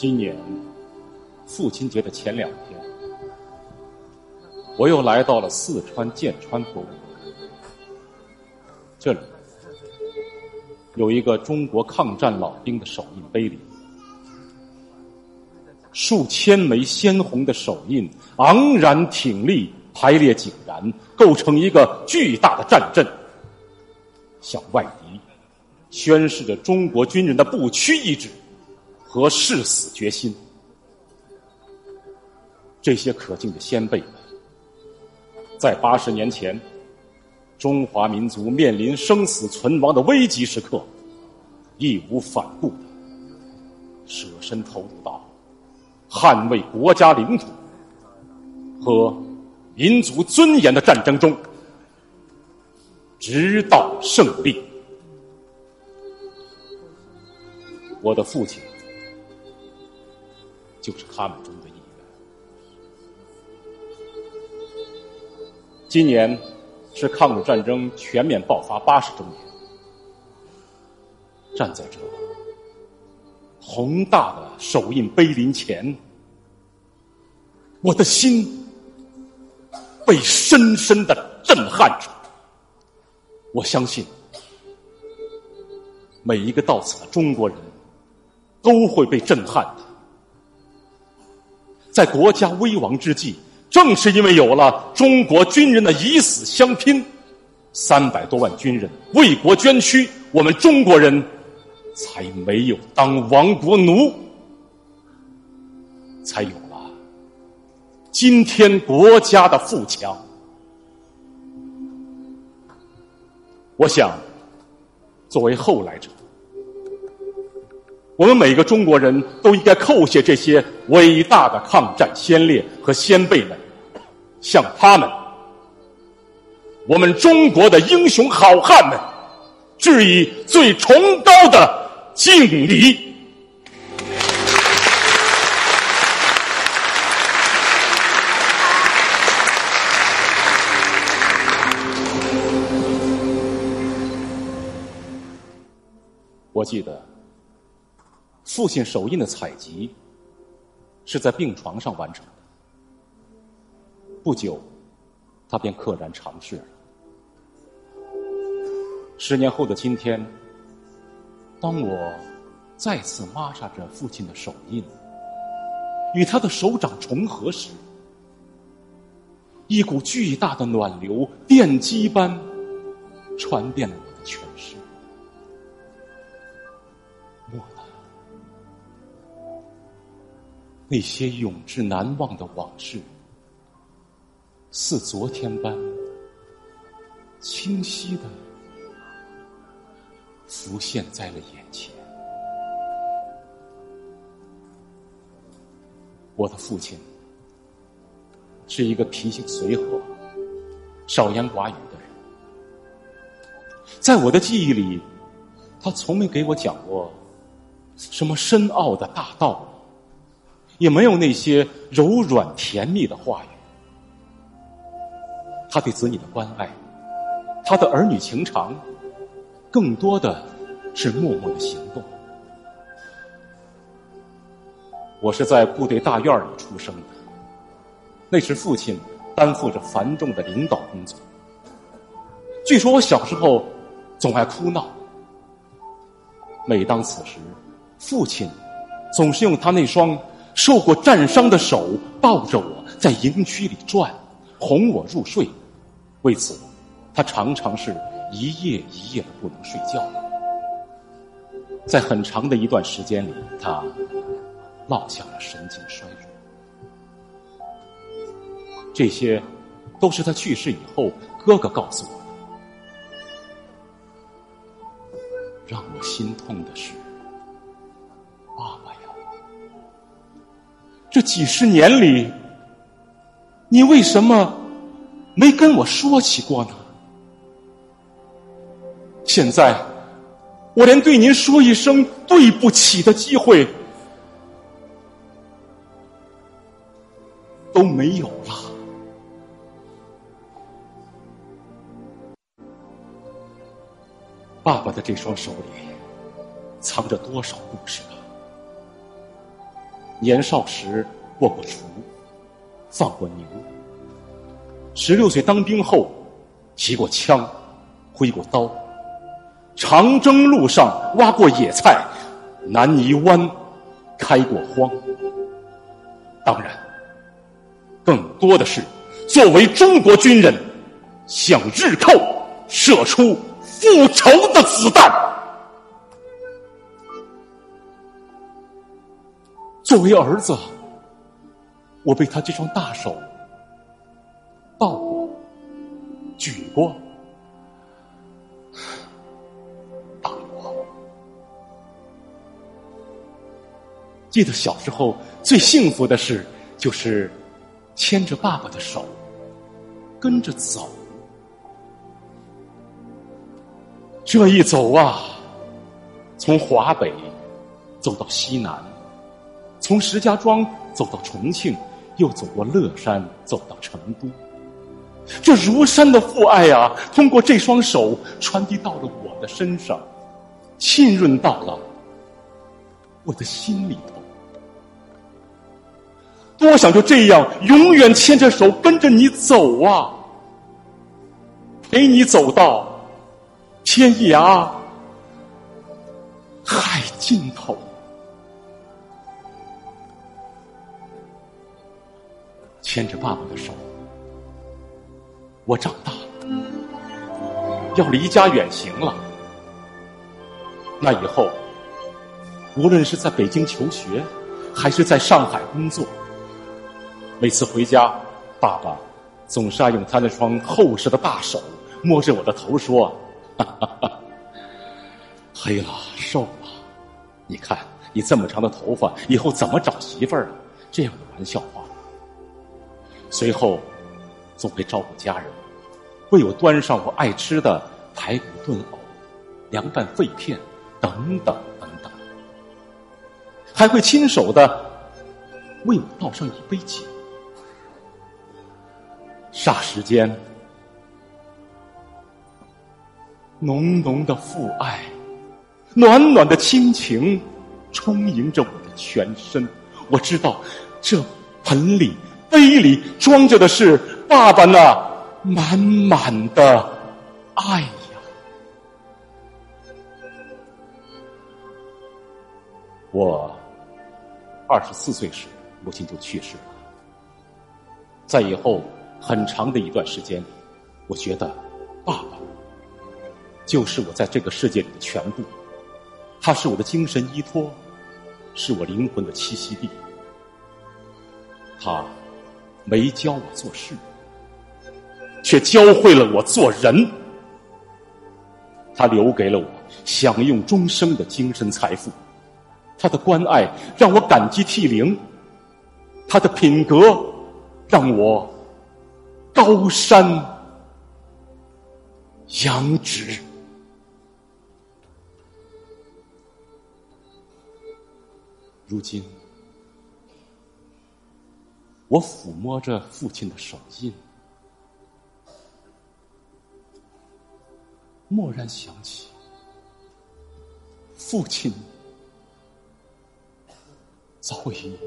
今年父亲节的前两天，我又来到了四川剑川博物馆。这里有一个中国抗战老兵的手印碑林，数千枚鲜红的手印昂然挺立，排列井然，构成一个巨大的战阵，向外敌宣示着中国军人的不屈意志。和誓死决心，这些可敬的先辈们，在八十年前，中华民族面临生死存亡的危急时刻，义无反顾的舍身投入到捍卫国家领土和民族尊严的战争中，直到胜利。我的父亲。就是他们中的一员。今年是抗日战争全面爆发八十周年，站在这宏大的手印碑林前，我的心被深深的震撼着。我相信，每一个到此的中国人都会被震撼的。在国家危亡之际，正是因为有了中国军人的以死相拼，三百多万军人为国捐躯，我们中国人才没有当亡国奴，才有了今天国家的富强。我想，作为后来者。我们每个中国人都应该叩谢这些伟大的抗战先烈和先辈们，向他们，我们中国的英雄好汉们，致以最崇高的敬礼。我记得。父亲手印的采集是在病床上完成的。不久，他便溘然长逝了。十年后的今天，当我再次抹杀着父亲的手印，与他的手掌重合时，一股巨大的暖流电击般传遍了我的全身。那些永志难忘的往事，似昨天般清晰的浮现在了眼前。我的父亲是一个脾性随和、少言寡语的人，在我的记忆里，他从没给我讲过什么深奥的大道理。也没有那些柔软甜蜜的话语。他对子女的关爱，他的儿女情长，更多的是默默的行动。我是在部队大院里出生的，那时父亲担负着繁重的领导工作。据说我小时候总爱哭闹，每当此时，父亲总是用他那双。受过战伤的手抱着我在营区里转，哄我入睡。为此，他常常是一夜一夜的不能睡觉。在很长的一段时间里，他落下了神经衰弱。这些都是他去世以后哥哥告诉我的。让我心痛的是。这几十年里，你为什么没跟我说起过呢？现在，我连对您说一声对不起的机会都没有了。爸爸的这双手里藏着多少故事啊！年少时过过厨，放过牛；十六岁当兵后，提过枪，挥过刀，长征路上挖过野菜，南泥湾开过荒。当然，更多的是作为中国军人，向日寇射出复仇的子弹。作为儿子，我被他这双大手抱过、举过、打过。记得小时候最幸福的事，就是牵着爸爸的手，跟着走。这一走啊，从华北走到西南。从石家庄走到重庆，又走过乐山，走到成都。这如山的父爱啊，通过这双手传递到了我的身上，浸润到了我的心里头。多想就这样永远牵着手跟着你走啊，陪你走到天涯海尽头。牵着爸爸的手，我长大了，要离家远行了。那以后，无论是在北京求学，还是在上海工作，每次回家，爸爸总是爱用他那双厚实的大手摸着我的头说：“哈哈哈，黑了，瘦了，你看你这么长的头发，以后怎么找媳妇儿啊？”这样的玩笑话。随后，总会照顾家人，为我端上我爱吃的排骨炖藕、凉拌肺片等等等等，还会亲手的为我倒上一杯酒。霎时间，浓浓的父爱、暖暖的亲情充盈着我的全身。我知道，这盆里。杯里装着的是爸爸那满满的爱呀！我二十四岁时，母亲就去世了。在以后很长的一段时间里，我觉得爸爸就是我在这个世界里的全部，他是我的精神依托，是我灵魂的栖息地。他。没教我做事，却教会了我做人。他留给了我享用终生的精神财富，他的关爱让我感激涕零，他的品格让我高山仰止。如今。我抚摸着父亲的手印，蓦然想起，父亲早已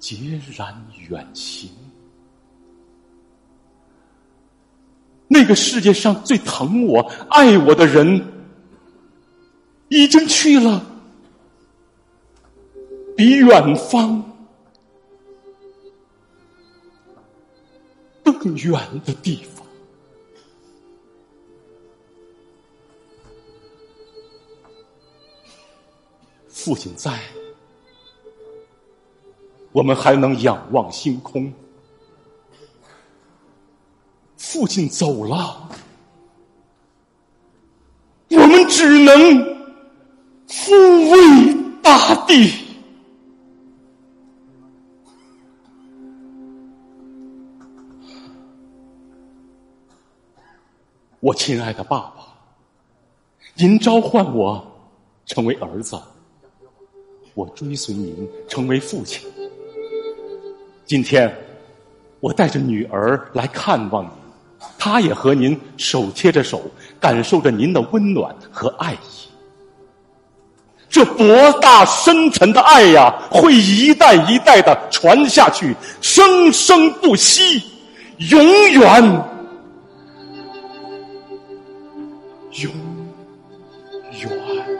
孑然远行。那个世界上最疼我、爱我的人，已经去了比远方。更远的地方，父亲在，我们还能仰望星空；父亲走了，我们只能抚慰大地。我亲爱的爸爸，您召唤我成为儿子，我追随您成为父亲。今天，我带着女儿来看望您，她也和您手牵着手，感受着您的温暖和爱意。这博大深沉的爱呀，会一代一代的传下去，生生不息，永远，永远。